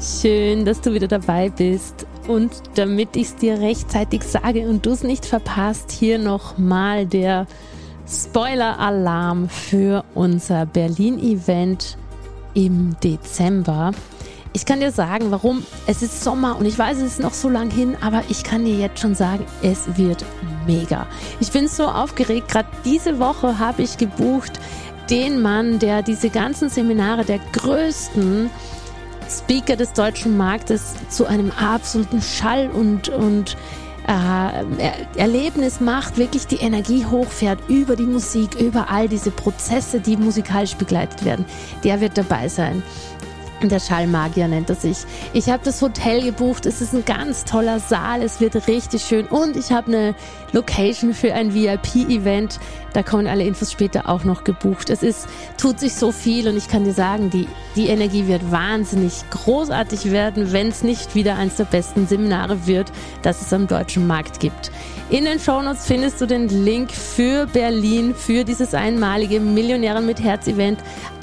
Schön, dass du wieder dabei bist. Und damit ich es dir rechtzeitig sage und du es nicht verpasst, hier nochmal der Spoiler-Alarm für unser Berlin-Event im Dezember. Ich kann dir sagen, warum. Es ist Sommer und ich weiß, es ist noch so lang hin, aber ich kann dir jetzt schon sagen, es wird mega. Ich bin so aufgeregt. Gerade diese Woche habe ich gebucht den Mann, der diese ganzen Seminare der größten Speaker des deutschen Marktes zu einem absoluten Schall und, und äh, Erlebnis macht, wirklich die Energie hochfährt über die Musik, über all diese Prozesse, die musikalisch begleitet werden. Der wird dabei sein. Der Schallmagier nennt er sich. Ich habe das Hotel gebucht. Es ist ein ganz toller Saal. Es wird richtig schön. Und ich habe eine Location für ein VIP-Event. Da kommen alle Infos später auch noch gebucht. Es ist, tut sich so viel und ich kann dir sagen, die, die Energie wird wahnsinnig großartig werden, wenn es nicht wieder eines der besten Seminare wird, das es am deutschen Markt gibt. In den Shownotes findest du den Link für Berlin, für dieses einmalige Millionären mit Herz Event.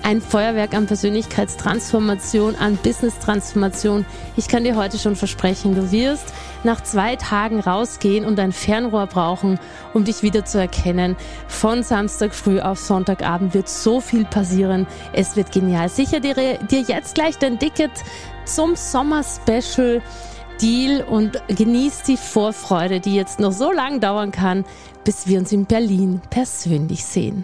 Ein Feuerwerk an Persönlichkeitstransformation, an Business-Transformation. Ich kann dir heute schon versprechen, du wirst nach zwei Tagen rausgehen und ein Fernrohr brauchen, um dich wieder zu erkennen. Von Samstag früh auf Sonntagabend wird so viel passieren. Es wird genial. Sicher dir, dir jetzt gleich dein Ticket zum Sommer-Special. Deal und genießt die Vorfreude, die jetzt noch so lange dauern kann, bis wir uns in Berlin persönlich sehen.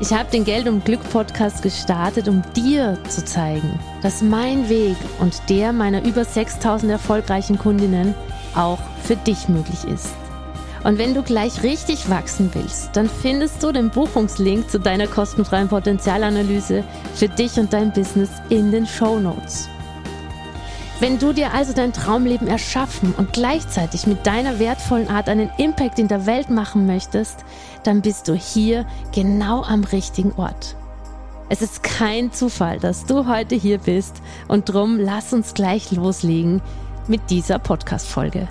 Ich habe den Geld und Glück Podcast gestartet, um dir zu zeigen, dass mein Weg und der meiner über 6000 erfolgreichen Kundinnen auch für dich möglich ist. Und wenn du gleich richtig wachsen willst, dann findest du den Buchungslink zu deiner kostenfreien Potenzialanalyse für dich und dein Business in den Show Notes. Wenn du dir also dein Traumleben erschaffen und gleichzeitig mit deiner wertvollen Art einen Impact in der Welt machen möchtest, dann bist du hier genau am richtigen Ort. Es ist kein Zufall, dass du heute hier bist und drum lass uns gleich loslegen mit dieser Podcast-Folge.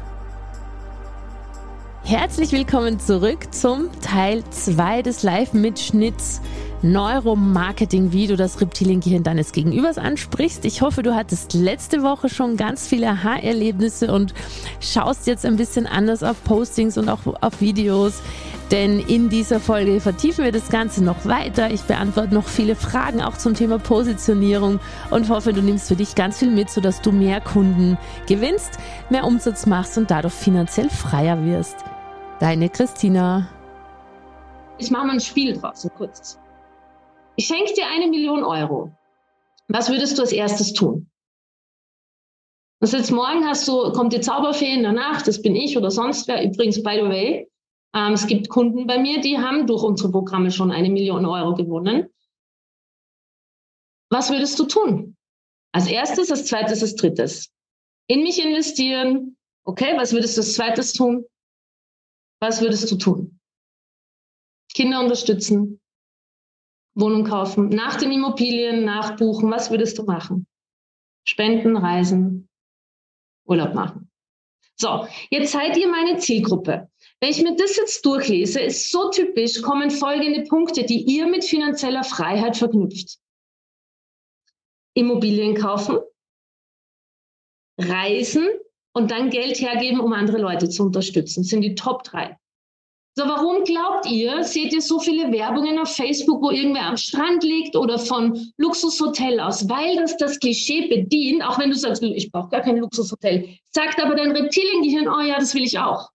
Herzlich willkommen zurück zum Teil 2 des Live-Mitschnitts Neuromarketing, wie du das Reptiliengehirn deines Gegenübers ansprichst. Ich hoffe, du hattest letzte Woche schon ganz viele Aha-Erlebnisse und schaust jetzt ein bisschen anders auf Postings und auch auf Videos. Denn in dieser Folge vertiefen wir das Ganze noch weiter. Ich beantworte noch viele Fragen auch zum Thema Positionierung und hoffe, du nimmst für dich ganz viel mit, sodass du mehr Kunden gewinnst, mehr Umsatz machst und dadurch finanziell freier wirst. Deine Christina. Ich mache mal ein Spiel draus, so kurz. Ich schenke dir eine Million Euro. Was würdest du als erstes tun? Das jetzt morgen hast du, kommt die Zauberfee in der Nacht, das bin ich oder sonst wer. Übrigens, by the way, ähm, es gibt Kunden bei mir, die haben durch unsere Programme schon eine Million Euro gewonnen. Was würdest du tun? Als erstes, als zweites, als drittes. In mich investieren. Okay, was würdest du als zweites tun? Was würdest du tun? Kinder unterstützen, Wohnung kaufen, nach den Immobilien nachbuchen, was würdest du machen? Spenden, reisen, Urlaub machen. So, jetzt seid ihr meine Zielgruppe. Wenn ich mir das jetzt durchlese, ist so typisch, kommen folgende Punkte, die ihr mit finanzieller Freiheit verknüpft. Immobilien kaufen, Reisen und dann Geld hergeben, um andere Leute zu unterstützen. Das sind die Top drei. So, warum glaubt ihr, seht ihr so viele Werbungen auf Facebook, wo irgendwer am Strand liegt oder von Luxushotel aus? Weil das das Klischee bedient, auch wenn du sagst, hm, ich brauche gar kein Luxushotel, sagt aber dein Reptiliengehirn, oh ja, das will ich auch.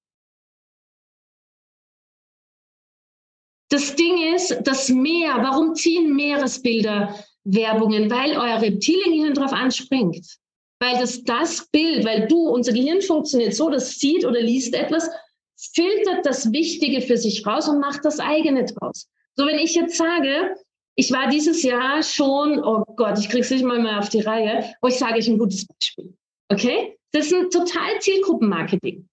Das Ding ist, das Meer, warum ziehen Meeresbilder Werbungen? Weil euer Reptiliengehirn darauf anspringt. Weil das das Bild, weil du, unser Gehirn funktioniert so, das sieht oder liest etwas filtert das Wichtige für sich raus und macht das eigene draus. So, wenn ich jetzt sage, ich war dieses Jahr schon, oh Gott, ich krieg's nicht mal mehr auf die Reihe, wo ich sage, ich ein gutes Beispiel. Okay? Das ist ein total Zielgruppenmarketing.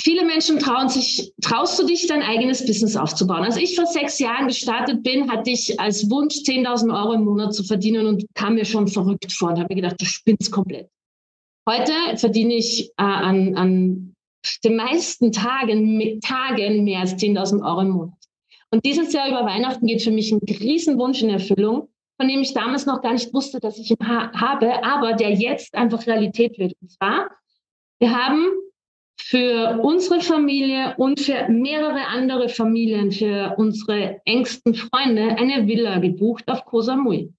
Viele Menschen trauen sich, traust du dich, dein eigenes Business aufzubauen? Als ich vor sechs Jahren gestartet bin, hatte ich als Wunsch, 10.000 Euro im Monat zu verdienen und kam mir schon verrückt vor und habe gedacht, du spinnst komplett. Heute verdiene ich äh, an, an den meisten Tagen, Tagen mehr als 10.000 Euro im Monat. Und dieses Jahr über Weihnachten geht für mich ein Riesenwunsch in Erfüllung, von dem ich damals noch gar nicht wusste, dass ich ihn ha habe, aber der jetzt einfach Realität wird. Und zwar, wir haben für unsere Familie und für mehrere andere Familien, für unsere engsten Freunde eine Villa gebucht auf Koh Samui.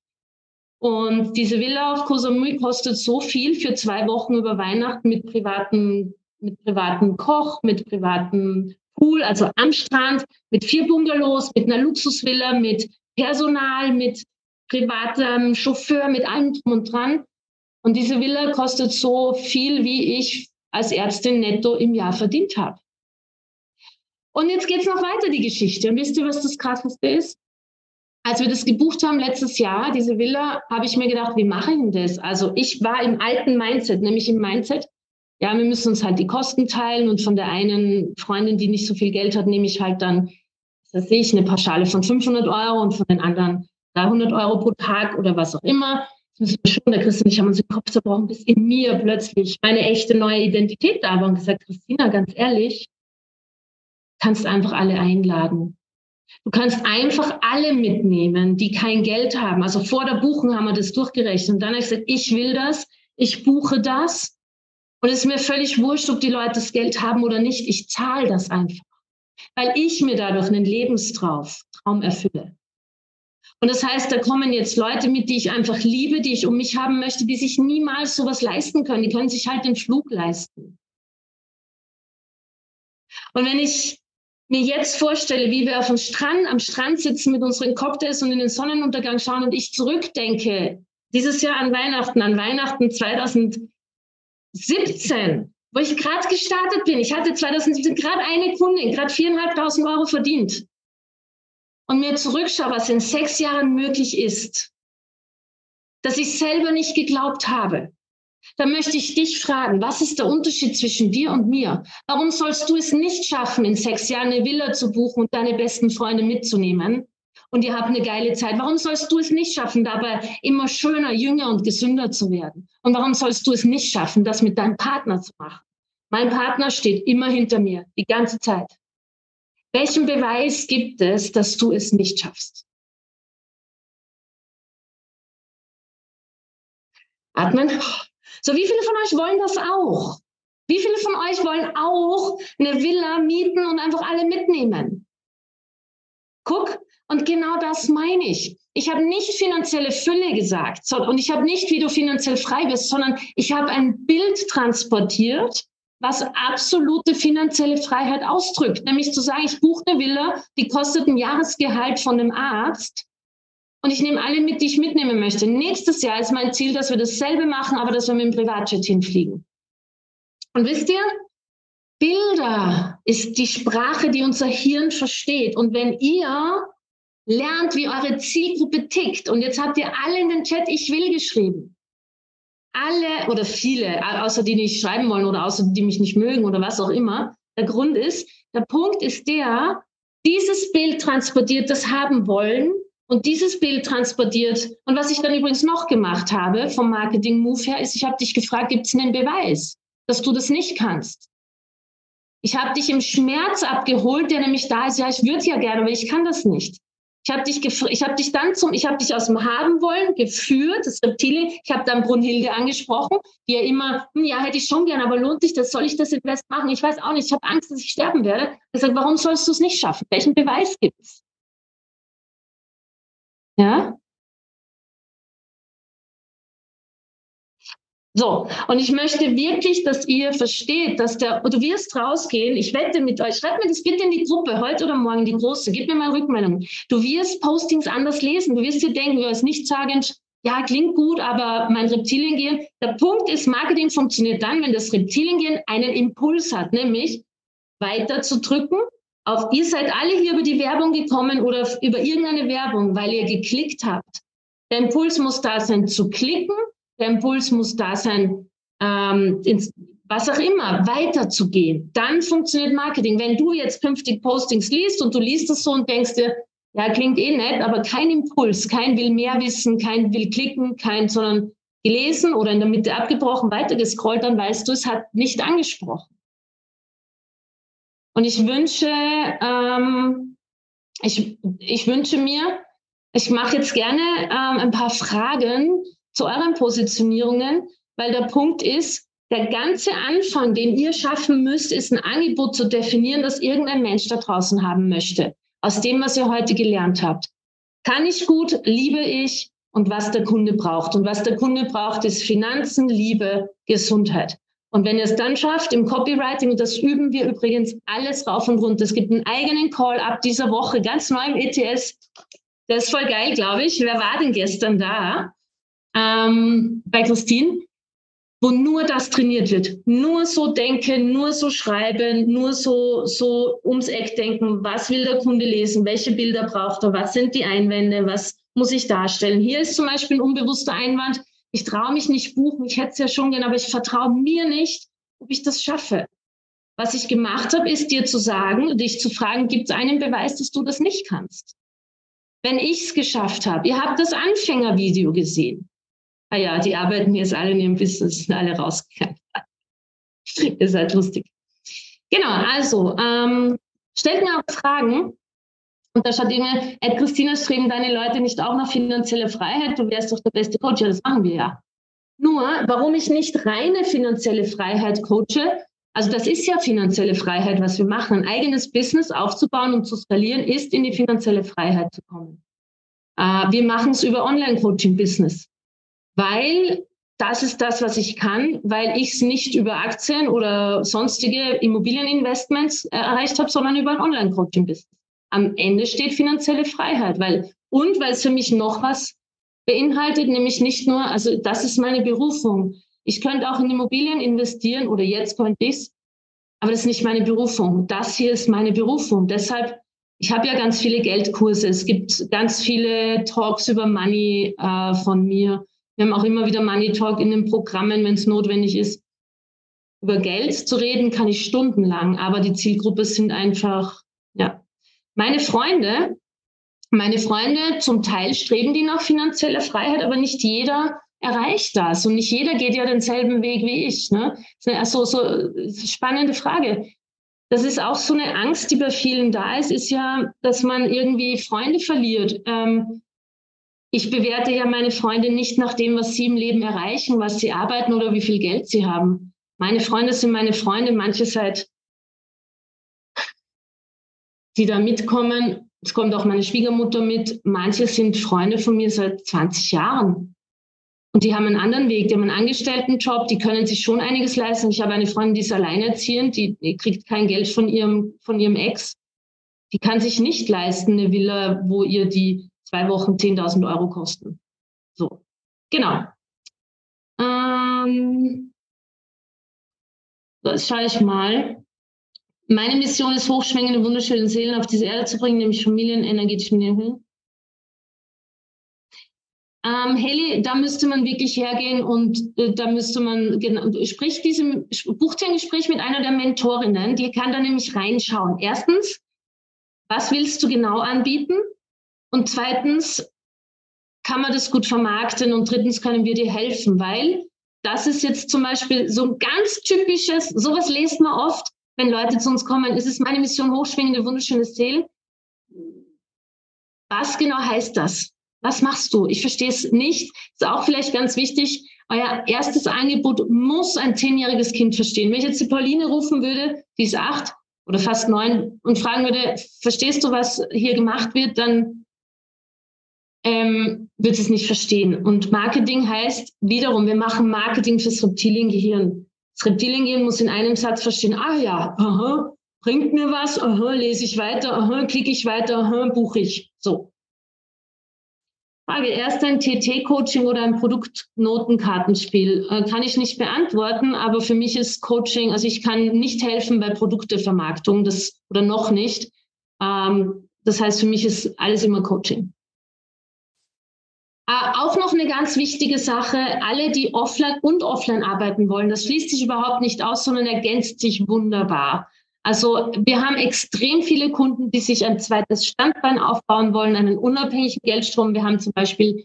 Und diese Villa auf Koh Samui kostet so viel für zwei Wochen über Weihnachten mit privaten, mit privaten Koch, mit privaten Pool, also am Strand, mit vier Bungalows, mit einer Luxusvilla, mit Personal, mit privatem Chauffeur, mit allem drum und dran. Und diese Villa kostet so viel, wie ich als Ärztin netto im Jahr verdient habe. Und jetzt geht's noch weiter, die Geschichte. Und wisst ihr, was das Krasseste ist? Als wir das gebucht haben letztes Jahr, diese Villa, habe ich mir gedacht, wie mache ich denn das? Also ich war im alten Mindset, nämlich im Mindset, ja, wir müssen uns halt die Kosten teilen und von der einen Freundin, die nicht so viel Geld hat, nehme ich halt dann, das sehe ich, eine Pauschale von 500 Euro und von den anderen 300 Euro pro Tag oder was auch immer. Das müssen wir schon, der Christian und ich haben uns den Kopf zerbrochen, bis in mir plötzlich meine echte neue Identität da war und gesagt, Christina, ganz ehrlich, kannst einfach alle einladen. Du kannst einfach alle mitnehmen, die kein Geld haben. Also vor der Buchung haben wir das durchgerechnet. Und dann habe ich gesagt, ich will das, ich buche das und es ist mir völlig wurscht, ob die Leute das Geld haben oder nicht. Ich zahle das einfach, weil ich mir dadurch einen Lebenstraum erfülle. Und das heißt, da kommen jetzt Leute mit, die ich einfach liebe, die ich um mich haben möchte, die sich niemals sowas leisten können. Die können sich halt den Flug leisten. Und wenn ich mir jetzt vorstelle, wie wir auf dem Strand, am Strand sitzen mit unseren Cocktails und in den Sonnenuntergang schauen und ich zurückdenke, dieses Jahr an Weihnachten, an Weihnachten 2000, 17, wo ich gerade gestartet bin. Ich hatte 2017 gerade eine Kundin, gerade viereinhalbtausend Euro verdient. Und mir zurückschaue, was in sechs Jahren möglich ist, dass ich selber nicht geglaubt habe. Da möchte ich dich fragen, was ist der Unterschied zwischen dir und mir? Warum sollst du es nicht schaffen, in sechs Jahren eine Villa zu buchen und deine besten Freunde mitzunehmen? und ihr habt eine geile Zeit. Warum sollst du es nicht schaffen, dabei immer schöner, jünger und gesünder zu werden? Und warum sollst du es nicht schaffen, das mit deinem Partner zu machen? Mein Partner steht immer hinter mir, die ganze Zeit. Welchen Beweis gibt es, dass du es nicht schaffst? Atmen. So, wie viele von euch wollen das auch? Wie viele von euch wollen auch eine Villa mieten und einfach alle mitnehmen? Guck, und genau das meine ich. Ich habe nicht finanzielle Fülle gesagt und ich habe nicht, wie du finanziell frei bist, sondern ich habe ein Bild transportiert, was absolute finanzielle Freiheit ausdrückt. Nämlich zu sagen, ich buche eine Villa, die kostet ein Jahresgehalt von einem Arzt und ich nehme alle mit, die ich mitnehmen möchte. Nächstes Jahr ist mein Ziel, dass wir dasselbe machen, aber dass wir mit dem Privatjet hinfliegen. Und wisst ihr, Bilder ist die Sprache, die unser Hirn versteht. Und wenn ihr lernt, wie eure Zielgruppe tickt. Und jetzt habt ihr alle in den Chat Ich will geschrieben. Alle oder viele, außer die nicht schreiben wollen oder außer die mich nicht mögen oder was auch immer. Der Grund ist, der Punkt ist der, dieses Bild transportiert das haben wollen und dieses Bild transportiert. Und was ich dann übrigens noch gemacht habe vom Marketing-Move her, ist, ich habe dich gefragt, gibt es einen Beweis, dass du das nicht kannst? Ich habe dich im Schmerz abgeholt, der nämlich da ist, ja, ich würde ja gerne, aber ich kann das nicht. Ich habe dich, ich hab dich dann zum, ich habe dich aus dem Haben wollen geführt, das Reptilien. Ich habe dann Brunhilde angesprochen, die ja immer, hm, ja, hätte ich schon gern, aber lohnt sich das? Soll ich das Invest machen? Ich weiß auch nicht. Ich habe Angst, dass ich sterben werde. Ich sage, warum sollst du es nicht schaffen? Welchen Beweis gibt's? Ja? So, und ich möchte wirklich, dass ihr versteht, dass der, du wirst rausgehen, ich wette mit euch, schreibt mir das bitte in die Gruppe, heute oder morgen, die große, gib mir mal Rückmeldung. Du wirst Postings anders lesen, du wirst dir denken, du wirst nicht sagen, ja, klingt gut, aber mein Reptiliengehen, der Punkt ist, Marketing funktioniert dann, wenn das Reptiliengehen einen Impuls hat, nämlich weiter zu drücken. Auf, ihr seid alle hier über die Werbung gekommen oder über irgendeine Werbung, weil ihr geklickt habt. Der Impuls muss da sein zu klicken der Impuls muss da sein, ähm, ins, was auch immer, weiterzugehen. Dann funktioniert Marketing. Wenn du jetzt künftig Postings liest und du liest das so und denkst dir, ja, klingt eh nett, aber kein Impuls, kein will mehr wissen, kein will klicken, kein, sondern gelesen oder in der Mitte abgebrochen, weitergescrollt, dann weißt du, es hat nicht angesprochen. Und ich wünsche, ähm, ich, ich wünsche mir, ich mache jetzt gerne ähm, ein paar Fragen, zu euren Positionierungen, weil der Punkt ist, der ganze Anfang, den ihr schaffen müsst, ist ein Angebot zu definieren, das irgendein Mensch da draußen haben möchte. Aus dem, was ihr heute gelernt habt. Kann ich gut, liebe ich und was der Kunde braucht. Und was der Kunde braucht, ist Finanzen, Liebe, Gesundheit. Und wenn ihr es dann schafft im Copywriting, und das üben wir übrigens alles rauf und runter. Es gibt einen eigenen Call ab dieser Woche, ganz neu im ETS. Der ist voll geil, glaube ich. Wer war denn gestern da? ähm, bei Christine, wo nur das trainiert wird. Nur so denken, nur so schreiben, nur so, so ums Eck denken. Was will der Kunde lesen? Welche Bilder braucht er? Was sind die Einwände? Was muss ich darstellen? Hier ist zum Beispiel ein unbewusster Einwand. Ich traue mich nicht buchen. Ich hätte es ja schon gern, aber ich vertraue mir nicht, ob ich das schaffe. Was ich gemacht habe, ist dir zu sagen, dich zu fragen, gibt es einen Beweis, dass du das nicht kannst? Wenn ich es geschafft habe, ihr habt das Anfängervideo gesehen ah ja, die arbeiten jetzt alle in ihrem Business, sind alle rausgegangen. Ihr seid lustig. Genau, also ähm, stellt mir auch Fragen. Und da schaut immer, Ed Christina, streben deine Leute nicht auch nach finanzieller Freiheit? Du wärst doch der beste Coach. Ja, das machen wir ja. Nur, warum ich nicht reine finanzielle Freiheit coache, also das ist ja finanzielle Freiheit, was wir machen. Ein eigenes Business aufzubauen und zu skalieren, ist in die finanzielle Freiheit zu kommen. Äh, wir machen es über Online-Coaching-Business weil das ist das, was ich kann, weil ich es nicht über Aktien oder sonstige Immobilieninvestments äh, erreicht habe, sondern über ein Online-Coaching-Business. Am Ende steht finanzielle Freiheit, weil und weil es für mich noch was beinhaltet, nämlich nicht nur, also das ist meine Berufung. Ich könnte auch in Immobilien investieren oder jetzt könnte ich es, aber das ist nicht meine Berufung. Das hier ist meine Berufung. Deshalb, ich habe ja ganz viele Geldkurse. Es gibt ganz viele Talks über Money äh, von mir. Wir haben auch immer wieder Money Talk in den Programmen, wenn es notwendig ist. Über Geld zu reden kann ich stundenlang, aber die Zielgruppe sind einfach. Meine Freunde, meine Freunde, zum Teil streben die nach finanzieller Freiheit, aber nicht jeder erreicht das und nicht jeder geht ja denselben Weg wie ich. Ne? Also, so spannende Frage. Das ist auch so eine Angst, die bei vielen da ist, ist ja, dass man irgendwie Freunde verliert. Ähm, ich bewerte ja meine Freunde nicht nach dem, was sie im Leben erreichen, was sie arbeiten oder wie viel Geld sie haben. Meine Freunde sind meine Freunde, manche seit, die da mitkommen. Es kommt auch meine Schwiegermutter mit. Manche sind Freunde von mir seit 20 Jahren. Und die haben einen anderen Weg. Die haben einen Angestelltenjob, die können sich schon einiges leisten. Ich habe eine Freundin, die ist alleinerziehend, die, kriegt kein Geld von ihrem, von ihrem Ex. Die kann sich nicht leisten, eine Villa, wo ihr die zwei Wochen 10.000 Euro kosten. So, genau. Ähm, das schaue ich mal. Meine Mission ist, hochschwingende, wunderschöne Seelen auf diese Erde zu bringen, nämlich Familien, energetisch Familien. Ähm, Heli, da müsste man wirklich hergehen und äh, da müsste man, genau, sprich diesem, bucht ein Gespräch mit einer der Mentorinnen, die kann da nämlich reinschauen. Erstens, was willst du genau anbieten? Und zweitens kann man das gut vermarkten und drittens können wir dir helfen, weil das ist jetzt zum Beispiel so ein ganz typisches, sowas lest man oft, wenn Leute zu uns kommen. Es ist meine Mission, hochschwingende, wunderschöne Seele. Was genau heißt das? Was machst du? Ich verstehe es nicht. Ist auch vielleicht ganz wichtig. Euer erstes Angebot muss ein zehnjähriges Kind verstehen. Wenn ich jetzt die Pauline rufen würde, die ist acht oder fast neun und fragen würde, verstehst du, was hier gemacht wird, dann ähm, wird es nicht verstehen. Und Marketing heißt wiederum, wir machen Marketing fürs Reptiliengehirn. Das Reptiliengehirn muss in einem Satz verstehen, ah ja, aha, bringt mir was, aha, lese ich weiter, aha, klicke ich weiter, aha, buche ich. So. Frage, erst ein TT-Coaching oder ein Produktnotenkartenspiel? Äh, kann ich nicht beantworten, aber für mich ist Coaching, also ich kann nicht helfen bei Produktevermarktung, das oder noch nicht. Ähm, das heißt, für mich ist alles immer Coaching. Äh, auch noch eine ganz wichtige Sache, alle, die offline und offline arbeiten wollen, das schließt sich überhaupt nicht aus, sondern ergänzt sich wunderbar. Also wir haben extrem viele Kunden, die sich ein zweites Standbein aufbauen wollen, einen unabhängigen Geldstrom. Wir haben zum Beispiel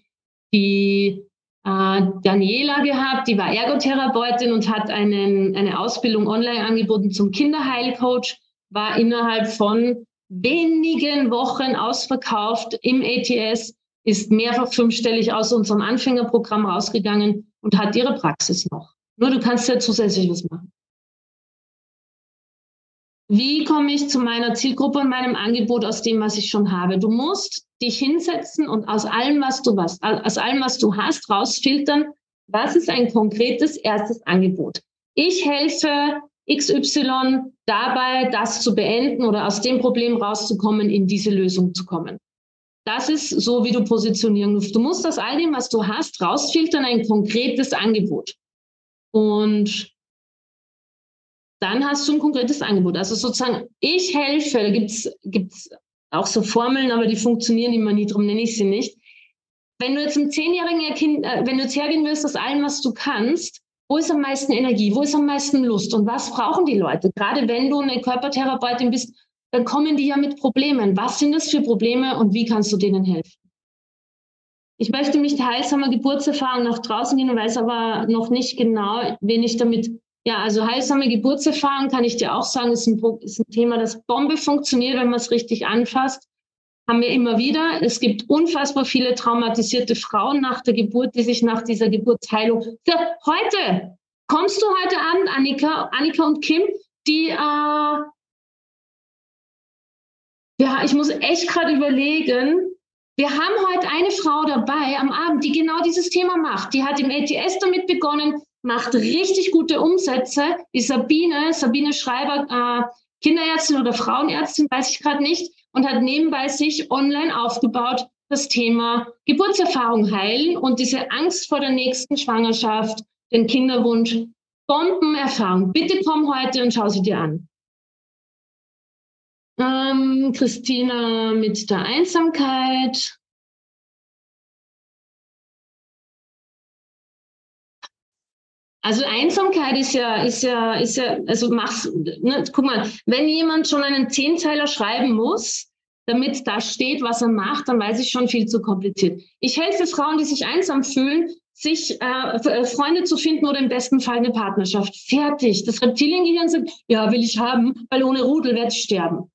die äh, Daniela gehabt, die war Ergotherapeutin und hat einen, eine Ausbildung online angeboten zum Kinderheilcoach, war innerhalb von wenigen Wochen ausverkauft im ATS ist mehrfach fünfstellig aus unserem Anfängerprogramm rausgegangen und hat ihre Praxis noch. Nur du kannst ja zusätzlich was machen. Wie komme ich zu meiner Zielgruppe und meinem Angebot aus dem, was ich schon habe? Du musst dich hinsetzen und aus allem, was du was, aus allem, was du hast, rausfiltern, was ist ein konkretes erstes Angebot. Ich helfe XY dabei, das zu beenden oder aus dem Problem rauszukommen, in diese Lösung zu kommen. Das ist so, wie du positionieren musst. Du musst aus all dem, was du hast, rausfiltern, ein konkretes Angebot. Und dann hast du ein konkretes Angebot. Also sozusagen, ich helfe, da gibt es auch so Formeln, aber die funktionieren immer nie, darum nenne ich sie nicht. Wenn du jetzt einem zehnjährigen Kind, äh, wenn du jetzt hergehen willst, aus allem, was du kannst, wo ist am meisten Energie, wo ist am meisten Lust und was brauchen die Leute? Gerade wenn du eine Körpertherapeutin bist, dann kommen die ja mit Problemen. Was sind das für Probleme und wie kannst du denen helfen? Ich möchte mich heilsamer Geburtserfahrung nach draußen gehen und weiß aber noch nicht genau, wen ich damit, ja, also heilsame Geburtserfahrung kann ich dir auch sagen, ist ein, ist ein Thema, das Bombe funktioniert, wenn man es richtig anfasst. Haben wir immer wieder. Es gibt unfassbar viele traumatisierte Frauen nach der Geburt, die sich nach dieser Geburtsheilung, so, heute, kommst du heute Abend, Annika, Annika und Kim, die äh, ja, ich muss echt gerade überlegen. Wir haben heute eine Frau dabei am Abend, die genau dieses Thema macht. Die hat im ATS damit begonnen, macht richtig gute Umsätze. Die Sabine, Sabine Schreiber, äh, Kinderärztin oder Frauenärztin, weiß ich gerade nicht, und hat nebenbei sich online aufgebaut, das Thema Geburtserfahrung heilen und diese Angst vor der nächsten Schwangerschaft, den Kinderwunsch, Bombenerfahrung. Bitte komm heute und schau sie dir an. Ähm, Christina mit der Einsamkeit. Also Einsamkeit ist ja, ist ja, ist ja, also mach's, ne, guck mal, wenn jemand schon einen Zehnteiler schreiben muss, damit da steht, was er macht, dann weiß ich schon viel zu kompliziert. Ich helfe Frauen, die sich einsam fühlen, sich äh, äh Freunde zu finden oder im besten Fall eine Partnerschaft. Fertig. Das Reptiliengehirn sagt, ja, will ich haben, weil ohne Rudel werde ich sterben.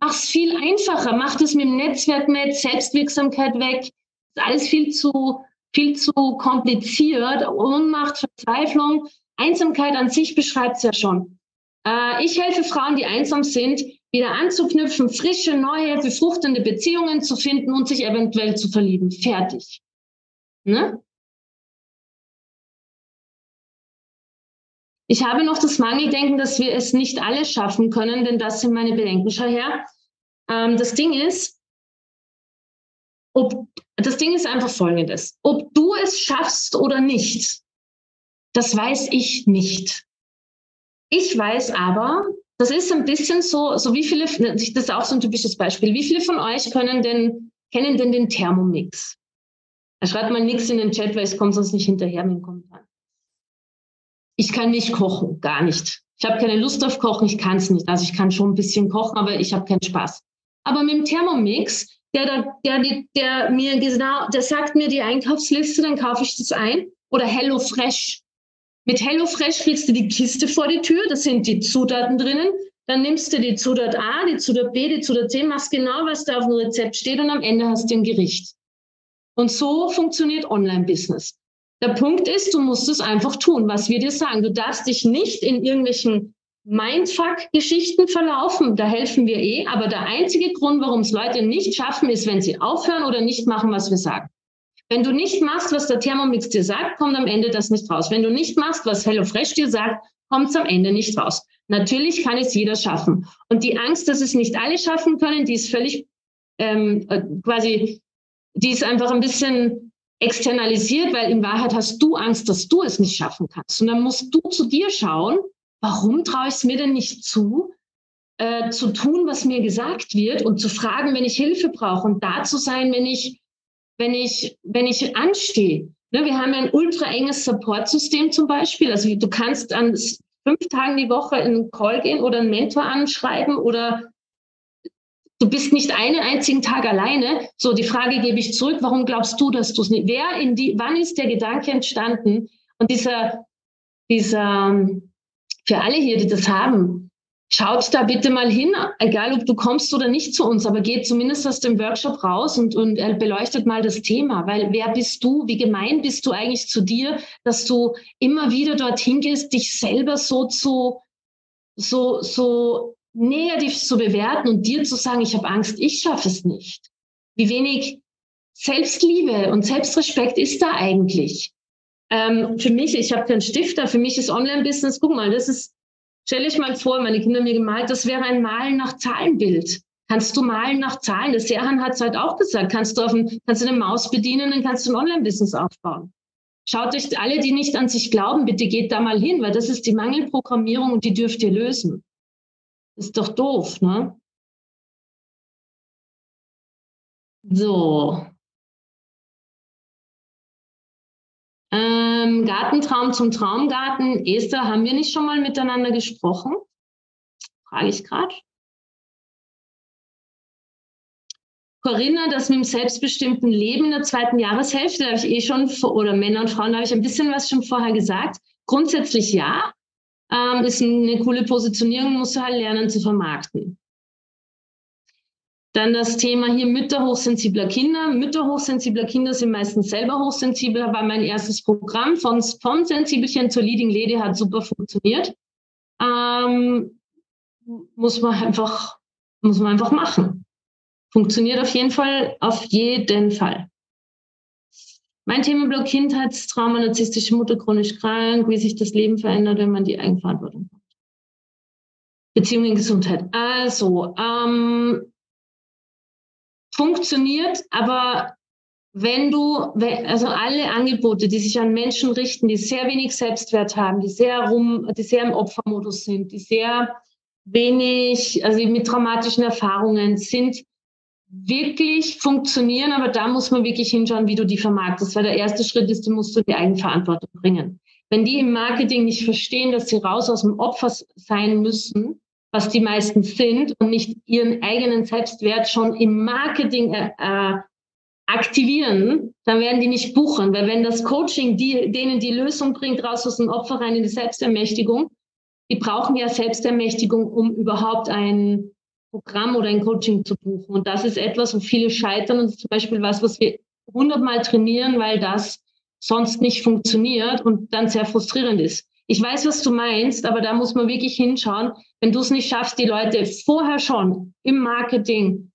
Mach's viel einfacher. Mach das mit dem Netzwerk mit, Selbstwirksamkeit weg. Das ist alles viel zu, viel zu kompliziert. Ohnmacht, Verzweiflung. Einsamkeit an sich beschreibt es ja schon. Äh, ich helfe Frauen, die einsam sind, wieder anzuknüpfen, frische, neue, befruchtende Beziehungen zu finden und sich eventuell zu verlieben. Fertig. Ne? Ich habe noch das Mangeldenken, dass wir es nicht alle schaffen können, denn das sind meine Bedenken. Schau her. Ähm, das Ding ist, ob, das Ding ist einfach folgendes. Ob du es schaffst oder nicht, das weiß ich nicht. Ich weiß aber, das ist ein bisschen so, so wie viele, das ist auch so ein typisches Beispiel. Wie viele von euch können denn, kennen denn den Thermomix? Schreibt mal nichts in den Chat, weil es kommt sonst nicht hinterher mit dem Kommentar. Ich kann nicht kochen, gar nicht. Ich habe keine Lust auf Kochen, ich kann es nicht. Also ich kann schon ein bisschen kochen, aber ich habe keinen Spaß. Aber mit dem Thermomix, der, der, der, der mir genau, der sagt mir die Einkaufsliste, dann kaufe ich das ein. Oder HelloFresh. Mit HelloFresh kriegst du die Kiste vor die Tür, da sind die Zutaten drinnen. Dann nimmst du die Zutat A, die Zutat B, die Zutat C, machst genau, was da auf dem Rezept steht und am Ende hast du ein Gericht. Und so funktioniert Online-Business. Der Punkt ist, du musst es einfach tun, was wir dir sagen. Du darfst dich nicht in irgendwelchen Mindfuck-Geschichten verlaufen, da helfen wir eh. Aber der einzige Grund, warum es Leute nicht schaffen, ist, wenn sie aufhören oder nicht machen, was wir sagen. Wenn du nicht machst, was der Thermomix dir sagt, kommt am Ende das nicht raus. Wenn du nicht machst, was HelloFresh dir sagt, kommt es am Ende nicht raus. Natürlich kann es jeder schaffen. Und die Angst, dass es nicht alle schaffen können, die ist völlig ähm, äh, quasi, die ist einfach ein bisschen externalisiert, weil in Wahrheit hast du Angst, dass du es nicht schaffen kannst. Und dann musst du zu dir schauen, warum traue ich es mir denn nicht zu, äh, zu tun, was mir gesagt wird und zu fragen, wenn ich Hilfe brauche und da zu sein, wenn ich, wenn ich, wenn ich anstehe. Ne, wir haben ein ultra enges Support-System zum Beispiel. Also du kannst an fünf Tagen die Woche in einen Call gehen oder einen Mentor anschreiben oder du bist nicht einen einzigen Tag alleine. So, die Frage gebe ich zurück. Warum glaubst du, dass du es nicht? Wer in die, wann ist der Gedanke entstanden? Und dieser, dieser, für alle hier, die das haben, Schaut da bitte mal hin, egal ob du kommst oder nicht zu uns, aber geht zumindest aus dem Workshop raus und, und beleuchtet mal das Thema, weil wer bist du, wie gemein bist du eigentlich zu dir, dass du immer wieder dorthin gehst, dich selber so zu, so, so negativ zu bewerten und dir zu sagen, ich habe Angst, ich schaffe es nicht. Wie wenig Selbstliebe und Selbstrespekt ist da eigentlich? Ähm, für mich, ich habe keinen Stifter, für mich ist Online-Business, guck mal, das ist Stell dich mal vor, meine Kinder haben mir gemalt, das wäre ein Malen nach Zahlenbild. Kannst du malen nach Zahlen? Der Serhan hat es halt auch gesagt. Kannst du, auf ein, kannst du eine Maus bedienen, dann kannst du ein Online-Business aufbauen. Schaut euch alle, die nicht an sich glauben, bitte geht da mal hin, weil das ist die Mangelprogrammierung und die dürft ihr lösen. Ist doch doof, ne? So, Ähm, Gartentraum zum Traumgarten. Esther, haben wir nicht schon mal miteinander gesprochen? Frage ich gerade. Corinna, das mit dem selbstbestimmten Leben in der zweiten Jahreshälfte, da habe ich eh schon, oder Männer und Frauen, da habe ich ein bisschen was schon vorher gesagt. Grundsätzlich ja, ähm, ist eine coole Positionierung, musst du halt lernen zu vermarkten. Dann das Thema hier Mütter hochsensibler Kinder. Mütter hochsensibler Kinder sind meistens selber hochsensibel, war mein erstes Programm von, von Sensibelchen zur Leading Lady, hat super funktioniert. Ähm, muss man einfach, muss man einfach machen. Funktioniert auf jeden Fall, auf jeden Fall. Mein Themenblock Kindheitstrauma, narzisstische Mutter, chronisch krank, wie sich das Leben verändert, wenn man die Eigenverantwortung hat. Beziehungen, Gesundheit. Also, ähm, funktioniert, aber wenn du, also alle Angebote, die sich an Menschen richten, die sehr wenig Selbstwert haben, die sehr rum, die sehr im Opfermodus sind, die sehr wenig, also mit traumatischen Erfahrungen sind, wirklich funktionieren, aber da muss man wirklich hinschauen, wie du die vermarktest, weil der erste Schritt ist, du musst du die Eigenverantwortung bringen. Wenn die im Marketing nicht verstehen, dass sie raus aus dem Opfer sein müssen, was die meisten sind und nicht ihren eigenen Selbstwert schon im Marketing äh, äh, aktivieren, dann werden die nicht buchen. Weil wenn das Coaching die, denen die Lösung bringt, raus aus dem Opfer rein in die Selbstermächtigung, die brauchen ja Selbstermächtigung, um überhaupt ein Programm oder ein Coaching zu buchen. Und das ist etwas, wo viele scheitern und zum Beispiel was, was wir hundertmal trainieren, weil das sonst nicht funktioniert und dann sehr frustrierend ist. Ich weiß, was du meinst, aber da muss man wirklich hinschauen. Wenn du es nicht schaffst, die Leute vorher schon im Marketing,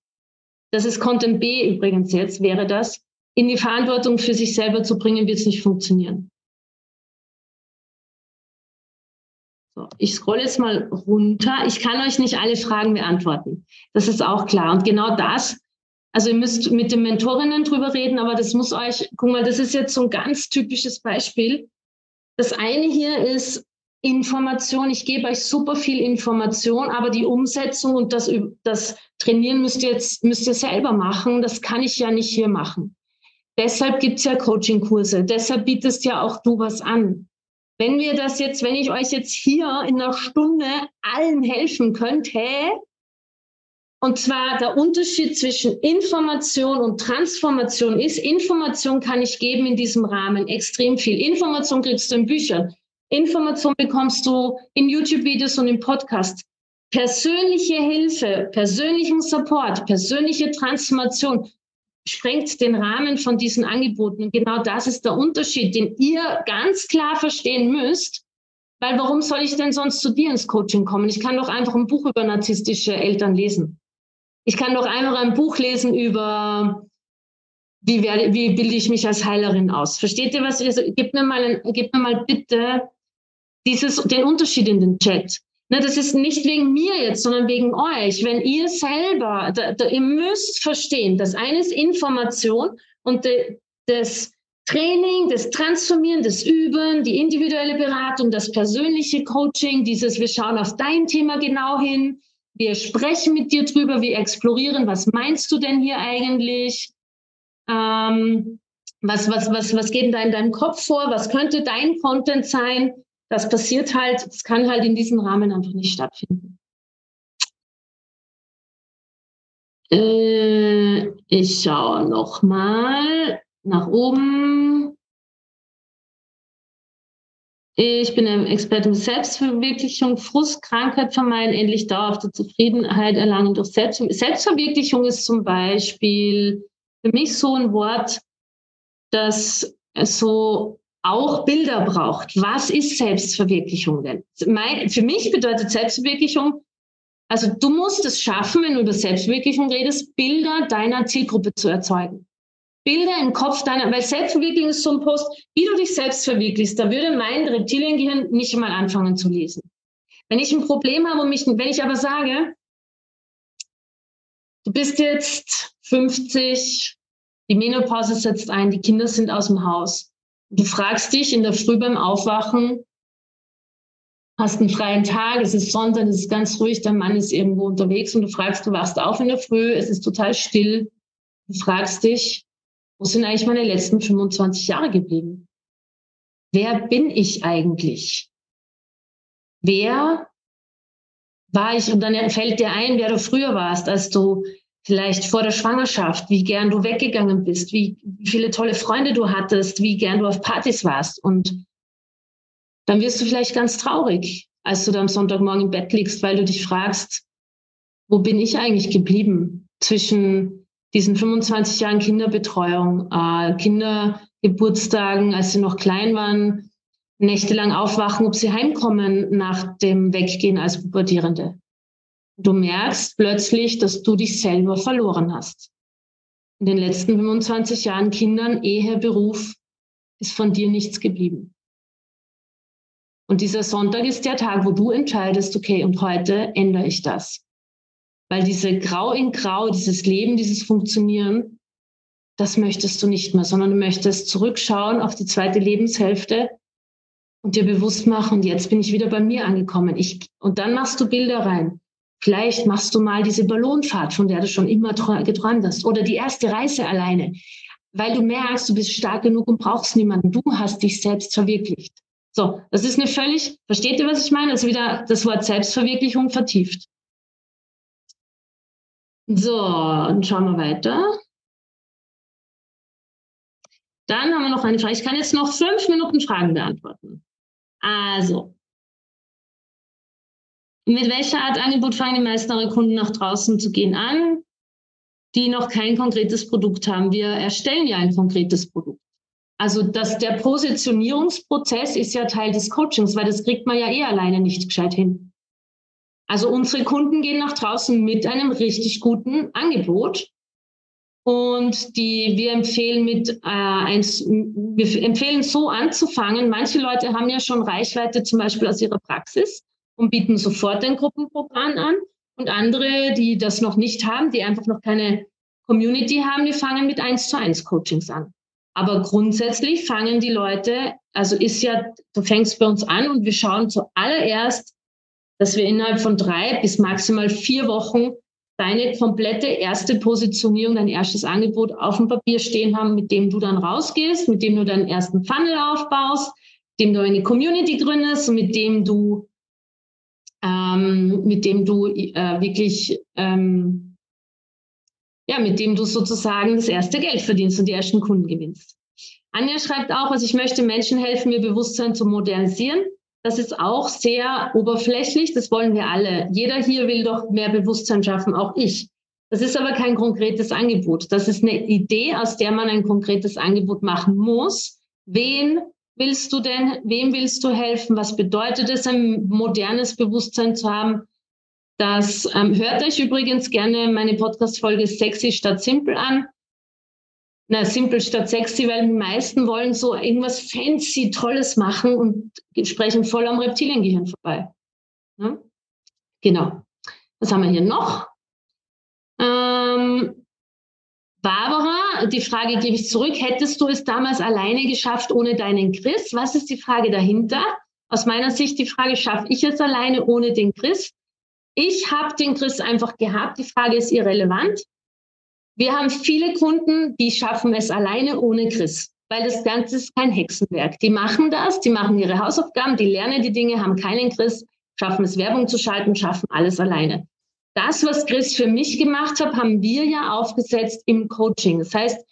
das ist Content B übrigens jetzt, wäre das, in die Verantwortung für sich selber zu bringen, wird es nicht funktionieren. So, ich scrolle jetzt mal runter. Ich kann euch nicht alle Fragen beantworten. Das ist auch klar. Und genau das, also ihr müsst mit den Mentorinnen drüber reden, aber das muss euch, guck mal, das ist jetzt so ein ganz typisches Beispiel. Das eine hier ist Information. Ich gebe euch super viel Information, aber die Umsetzung und das, das Trainieren müsst ihr jetzt müsst ihr selber machen. Das kann ich ja nicht hier machen. Deshalb gibt es ja Coaching-Kurse. Deshalb bietest ja auch du was an. Wenn wir das jetzt, wenn ich euch jetzt hier in einer Stunde allen helfen könnte, und zwar der Unterschied zwischen Information und Transformation ist, Information kann ich geben in diesem Rahmen extrem viel. Information kriegst du in Büchern. Information bekommst du in YouTube-Videos und im Podcast. Persönliche Hilfe, persönlichen Support, persönliche Transformation sprengt den Rahmen von diesen Angeboten. Und genau das ist der Unterschied, den ihr ganz klar verstehen müsst. Weil warum soll ich denn sonst zu dir ins Coaching kommen? Ich kann doch einfach ein Buch über narzisstische Eltern lesen. Ich kann doch einfach ein Buch lesen über, wie, werde, wie bilde ich mich als Heilerin aus. Versteht ihr was? Also, gib, mir mal, gib mir mal bitte dieses, den Unterschied in den Chat. Na, das ist nicht wegen mir jetzt, sondern wegen euch. Wenn ihr selber, da, da, ihr müsst verstehen, das eine ist Information und de, das Training, das Transformieren, das Üben, die individuelle Beratung, das persönliche Coaching, dieses, wir schauen auf dein Thema genau hin, wir sprechen mit dir drüber, wir explorieren, was meinst du denn hier eigentlich? Ähm, was, was, was, was geht da in deinem Kopf vor? Was könnte dein Content sein? Das passiert halt, das kann halt in diesem Rahmen einfach nicht stattfinden. Äh, ich schaue noch mal nach oben. Ich bin ein Experte für Selbstverwirklichung, Frust, Krankheit vermeiden, endlich dauerhafte Zufriedenheit erlangen durch Selbst Selbstverwirklichung ist zum Beispiel für mich so ein Wort, das so auch Bilder braucht. Was ist Selbstverwirklichung denn? Für mich bedeutet Selbstverwirklichung, also du musst es schaffen, wenn du über Selbstverwirklichung redest, Bilder deiner Zielgruppe zu erzeugen. Bilder im Kopf deiner, weil Selbstverwirklichung ist so ein Post, wie du dich selbst verwirklichst, da würde mein Reptiliengehirn nicht mal anfangen zu lesen. Wenn ich ein Problem habe und mich, wenn ich aber sage, du bist jetzt 50, die Menopause setzt ein, die Kinder sind aus dem Haus. Du fragst dich in der Früh beim Aufwachen, hast einen freien Tag, es ist Sonntag, es ist ganz ruhig, dein Mann ist irgendwo unterwegs und du fragst, du wachst auf in der Früh, es ist total still. Du fragst dich, wo sind eigentlich meine letzten 25 Jahre geblieben? Wer bin ich eigentlich? Wer war ich? Und dann fällt dir ein, wer du früher warst, als du vielleicht vor der Schwangerschaft, wie gern du weggegangen bist, wie viele tolle Freunde du hattest, wie gern du auf Partys warst. Und dann wirst du vielleicht ganz traurig, als du da am Sonntagmorgen im Bett liegst, weil du dich fragst, wo bin ich eigentlich geblieben zwischen diesen 25 Jahren Kinderbetreuung, äh, Kindergeburtstagen, als sie noch klein waren, nächtelang aufwachen, ob sie heimkommen nach dem Weggehen als Pubertierende. Du merkst plötzlich, dass du dich selber verloren hast. In den letzten 25 Jahren Kindern, Ehe, Beruf ist von dir nichts geblieben. Und dieser Sonntag ist der Tag, wo du entscheidest, okay, und heute ändere ich das. Weil diese Grau in Grau, dieses Leben, dieses Funktionieren, das möchtest du nicht mehr, sondern du möchtest zurückschauen auf die zweite Lebenshälfte und dir bewusst machen, jetzt bin ich wieder bei mir angekommen. Ich, und dann machst du Bilder rein. Vielleicht machst du mal diese Ballonfahrt, von der du schon immer geträumt hast, oder die erste Reise alleine, weil du merkst, du bist stark genug und brauchst niemanden. Du hast dich selbst verwirklicht. So, das ist eine völlig, versteht ihr, was ich meine? Also wieder das Wort Selbstverwirklichung vertieft. So, dann schauen wir weiter. Dann haben wir noch eine Frage. Ich kann jetzt noch fünf Minuten Fragen beantworten. Also, mit welcher Art Angebot fangen die meisten eure Kunden nach draußen zu gehen an, die noch kein konkretes Produkt haben? Wir erstellen ja ein konkretes Produkt. Also das, der Positionierungsprozess ist ja Teil des Coachings, weil das kriegt man ja eh alleine nicht gescheit hin. Also unsere Kunden gehen nach draußen mit einem richtig guten Angebot. Und die, wir empfehlen mit äh, eins, wir empfehlen so anzufangen. Manche Leute haben ja schon Reichweite zum Beispiel aus ihrer Praxis und bieten sofort ein Gruppenprogramm an. Und andere, die das noch nicht haben, die einfach noch keine Community haben, die fangen mit eins zu eins Coachings an. Aber grundsätzlich fangen die Leute, also ist ja, du fängst bei uns an und wir schauen zuallererst, dass wir innerhalb von drei bis maximal vier Wochen deine komplette erste Positionierung, dein erstes Angebot auf dem Papier stehen haben, mit dem du dann rausgehst, mit dem du deinen ersten Funnel aufbaust, mit dem du eine Community gründest und mit dem du, ähm, mit dem du äh, wirklich, ähm, ja, mit dem du sozusagen das erste Geld verdienst und die ersten Kunden gewinnst. Anja schreibt auch, also ich möchte Menschen helfen, ihr Bewusstsein zu modernisieren. Das ist auch sehr oberflächlich, das wollen wir alle. Jeder hier will doch mehr Bewusstsein schaffen, auch ich. Das ist aber kein konkretes Angebot. Das ist eine Idee, aus der man ein konkretes Angebot machen muss. Wen willst du denn? Wem willst du helfen? Was bedeutet es, ein modernes Bewusstsein zu haben? Das ähm, hört euch übrigens gerne meine Podcast-Folge Sexy statt Simpel an. Na, simpel statt sexy, weil die meisten wollen so irgendwas fancy, Tolles machen und sprechen voll am Reptiliengehirn vorbei. Ja? Genau. Was haben wir hier noch? Ähm, die Frage gebe ich zurück. Hättest du es damals alleine geschafft ohne deinen Chris? Was ist die Frage dahinter? Aus meiner Sicht die Frage, schaffe ich es alleine ohne den Chris? Ich habe den Chris einfach gehabt. Die Frage ist irrelevant. Wir haben viele Kunden, die schaffen es alleine ohne Chris, weil das Ganze ist kein Hexenwerk. Die machen das, die machen ihre Hausaufgaben, die lernen die Dinge, haben keinen Chris, schaffen es Werbung zu schalten, schaffen alles alleine. Das, was Chris für mich gemacht hat, haben wir ja aufgesetzt im Coaching. Das heißt,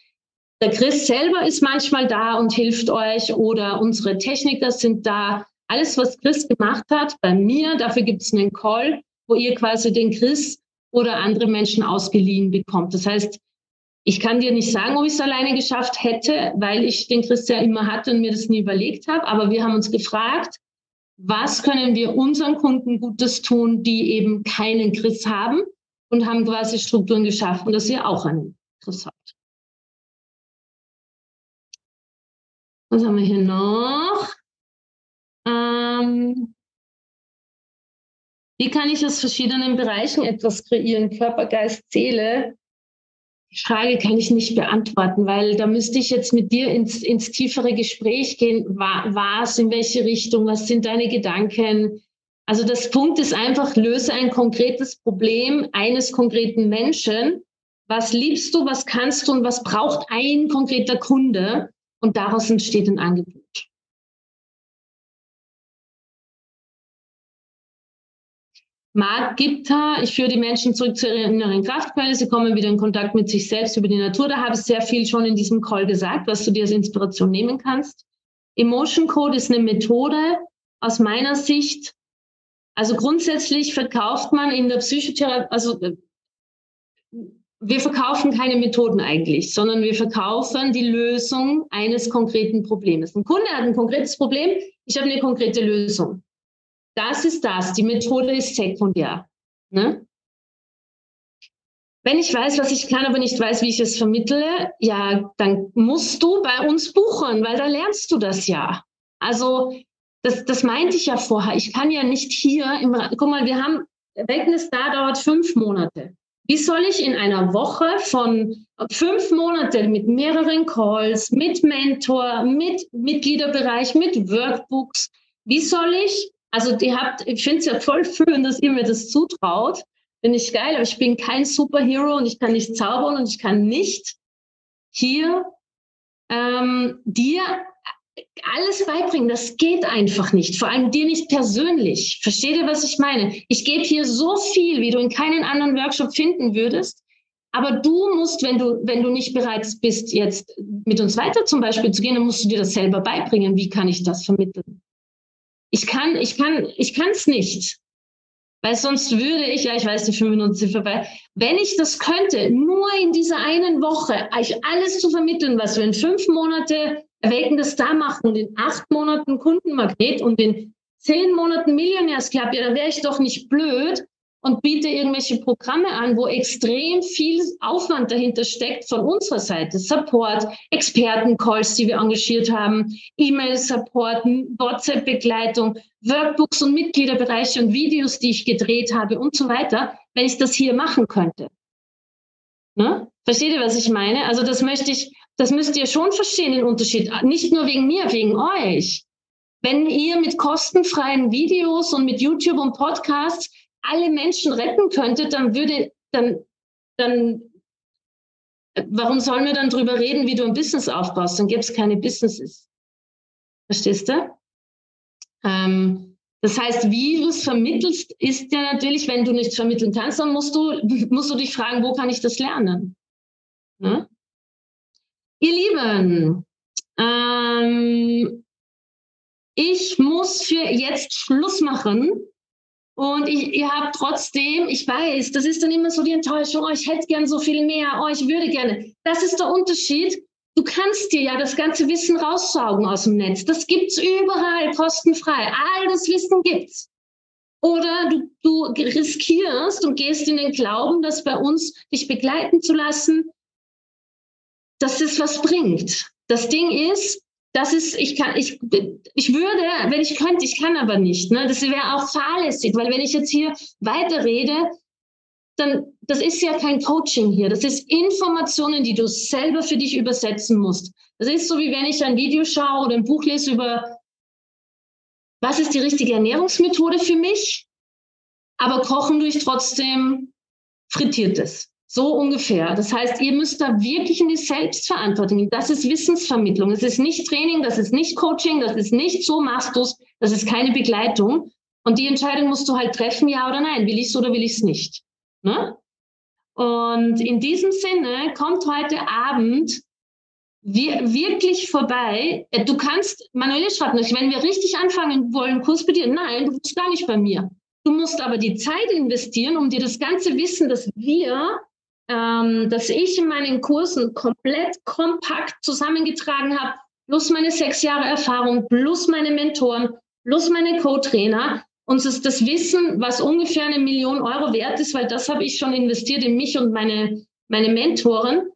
der Chris selber ist manchmal da und hilft euch oder unsere Techniker sind da. Alles, was Chris gemacht hat, bei mir, dafür gibt es einen Call, wo ihr quasi den Chris oder andere Menschen ausgeliehen bekommt. Das heißt, ich kann dir nicht sagen, ob ich es alleine geschafft hätte, weil ich den Chris ja immer hatte und mir das nie überlegt habe. Aber wir haben uns gefragt, was können wir unseren Kunden Gutes tun, die eben keinen Chris haben und haben quasi Strukturen geschaffen, dass ihr auch einen Chris habt. Was haben wir hier noch? Ähm, wie kann ich aus verschiedenen Bereichen etwas kreieren? Körper, Geist, Seele. Frage kann ich nicht beantworten, weil da müsste ich jetzt mit dir ins, ins tiefere Gespräch gehen. Was, in welche Richtung, was sind deine Gedanken? Also das Punkt ist einfach, löse ein konkretes Problem eines konkreten Menschen. Was liebst du, was kannst du und was braucht ein konkreter Kunde? Und daraus entsteht ein Angebot. Marc Gipta, ich führe die Menschen zurück zu ihrer inneren Kraftquelle, sie kommen wieder in Kontakt mit sich selbst über die Natur. Da habe ich sehr viel schon in diesem Call gesagt, was du dir als Inspiration nehmen kannst. Emotion Code ist eine Methode aus meiner Sicht. Also grundsätzlich verkauft man in der Psychotherapie, also wir verkaufen keine Methoden eigentlich, sondern wir verkaufen die Lösung eines konkreten Problems. Ein Kunde hat ein konkretes Problem, ich habe eine konkrete Lösung. Das ist das. Die Methode ist sekundär. Ne? Wenn ich weiß, was ich kann, aber nicht weiß, wie ich es vermittle, ja, dann musst du bei uns buchen, weil da lernst du das ja. Also, das, das meinte ich ja vorher. Ich kann ja nicht hier im, guck mal, wir haben, Wellness da dauert fünf Monate. Wie soll ich in einer Woche von fünf Monaten mit mehreren Calls, mit Mentor, mit Mitgliederbereich, mit Workbooks, wie soll ich also ihr habt, ich finde es ja voll schön, dass ihr mir das zutraut. Finde ich geil, aber ich bin kein Superhero und ich kann nicht zaubern und ich kann nicht hier ähm, dir alles beibringen. Das geht einfach nicht. Vor allem dir nicht persönlich. Versteht ihr, was ich meine? Ich gebe hier so viel, wie du in keinen anderen Workshop finden würdest. Aber du musst, wenn du, wenn du nicht bereit bist, jetzt mit uns weiter zum Beispiel zu gehen, dann musst du dir das selber beibringen. Wie kann ich das vermitteln? Ich kann, ich kann, ich kann es nicht. Weil sonst würde ich, ja, ich weiß, die fünf Minuten sind vorbei. Wenn ich das könnte, nur in dieser einen Woche euch alles zu vermitteln, was wir in fünf Monate Erwecken da machen und in acht Monaten Kundenmagnet und in zehn Monaten Millionärsclub, ja, dann wäre ich doch nicht blöd, und biete irgendwelche Programme an, wo extrem viel Aufwand dahinter steckt von unserer Seite. Support, Expertencalls, die wir engagiert haben, E-Mail-Support, WhatsApp-Begleitung, Workbooks und Mitgliederbereiche und Videos, die ich gedreht habe und so weiter, wenn ich das hier machen könnte. Ne? Versteht ihr, was ich meine? Also das möchte ich, das müsst ihr schon verstehen, den Unterschied. Nicht nur wegen mir, wegen euch. Wenn ihr mit kostenfreien Videos und mit YouTube und Podcasts alle Menschen retten könnte, dann würde, dann, dann, warum sollen wir dann drüber reden, wie du ein Business aufbaust? Dann gäbe es keine Businesses. Verstehst du? Ähm, das heißt, wie du es vermittelst, ist ja natürlich, wenn du nichts vermitteln kannst, dann musst du, musst du dich fragen, wo kann ich das lernen? Ne? Ihr Lieben, ähm, ich muss für jetzt Schluss machen. Und ich, ihr habt trotzdem, ich weiß, das ist dann immer so die Enttäuschung, oh, ich hätte gern so viel mehr, oh, ich würde gerne. Das ist der Unterschied. Du kannst dir ja das ganze Wissen raussaugen aus dem Netz. Das gibt's überall kostenfrei. All das Wissen gibt's. Oder du, du riskierst und gehst in den Glauben, dass bei uns dich begleiten zu lassen, dass das was bringt. Das Ding ist, das ist, ich kann, ich, ich würde, wenn ich könnte, ich kann aber nicht. Ne? Das wäre auch fahrlässig, weil wenn ich jetzt hier weiterrede, dann, das ist ja kein Coaching hier. Das ist Informationen, die du selber für dich übersetzen musst. Das ist so, wie wenn ich ein Video schaue oder ein Buch lese über, was ist die richtige Ernährungsmethode für mich? Aber kochen durch trotzdem frittiertes. So ungefähr. Das heißt, ihr müsst da wirklich in die Selbstverantwortung. Das ist Wissensvermittlung. Das ist nicht Training, das ist nicht Coaching, das ist nicht so machst du's, das ist keine Begleitung. Und die Entscheidung musst du halt treffen, ja oder nein. Will ich es oder will ich es nicht? Ne? Und in diesem Sinne kommt heute Abend wir, wirklich vorbei. Äh, du kannst, Manuela schreibt nicht, wenn wir richtig anfangen wollen, Kurs bei dir, nein, du bist gar nicht bei mir. Du musst aber die Zeit investieren, um dir das ganze Wissen, das wir, ähm, das ich in meinen Kursen komplett kompakt zusammengetragen habe, plus meine sechs Jahre Erfahrung, plus meine Mentoren, plus meine Co-Trainer, uns ist das Wissen, was ungefähr eine Million Euro wert ist, weil das habe ich schon investiert in mich und meine, meine Mentoren.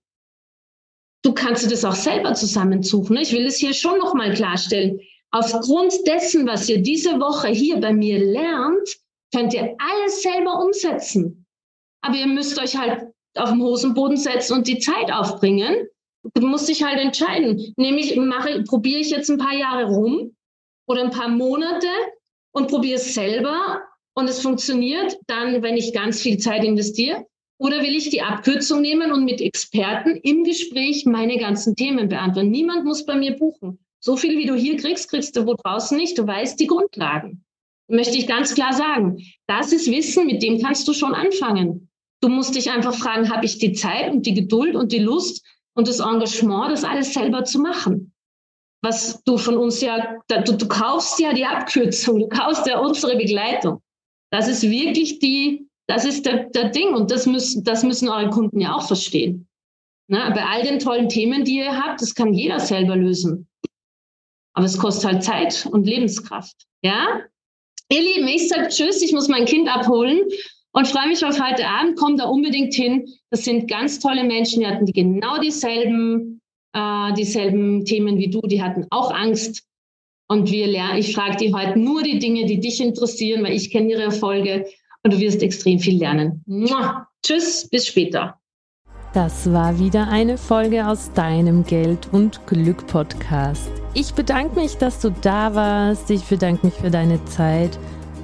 Du kannst das auch selber zusammensuchen. Ich will es hier schon nochmal klarstellen. Aufgrund dessen, was ihr diese Woche hier bei mir lernt, könnt ihr alles selber umsetzen. Aber ihr müsst euch halt auf den Hosenboden setzen und die Zeit aufbringen. Du musst dich halt entscheiden. Nämlich mache, probiere ich jetzt ein paar Jahre rum oder ein paar Monate und probiere es selber und es funktioniert dann, wenn ich ganz viel Zeit investiere? Oder will ich die Abkürzung nehmen und mit Experten im Gespräch meine ganzen Themen beantworten? Niemand muss bei mir buchen. So viel, wie du hier kriegst, kriegst du wo draußen nicht. Du weißt die Grundlagen. Möchte ich ganz klar sagen. Das ist Wissen, mit dem kannst du schon anfangen. Du musst dich einfach fragen, habe ich die Zeit und die Geduld und die Lust und das Engagement, das alles selber zu machen? was du von uns ja, du, du kaufst ja die Abkürzung, du kaufst ja unsere Begleitung. Das ist wirklich die, das ist der, der Ding und das müssen, das müssen eure Kunden ja auch verstehen. Ne? Bei all den tollen Themen, die ihr habt, das kann jeder selber lösen. Aber es kostet halt Zeit und Lebenskraft. Ja? Ihr Lieben, ich sage Tschüss, ich muss mein Kind abholen und freue mich auf heute Abend. Kommt da unbedingt hin. Das sind ganz tolle Menschen, die hatten genau dieselben äh, dieselben Themen wie du, die hatten auch Angst. Und wir lernen, ich frage die heute nur die Dinge, die dich interessieren, weil ich kenne ihre Erfolge und du wirst extrem viel lernen. Mua. Tschüss, bis später. Das war wieder eine Folge aus deinem Geld und Glück Podcast. Ich bedanke mich, dass du da warst. Ich bedanke mich für deine Zeit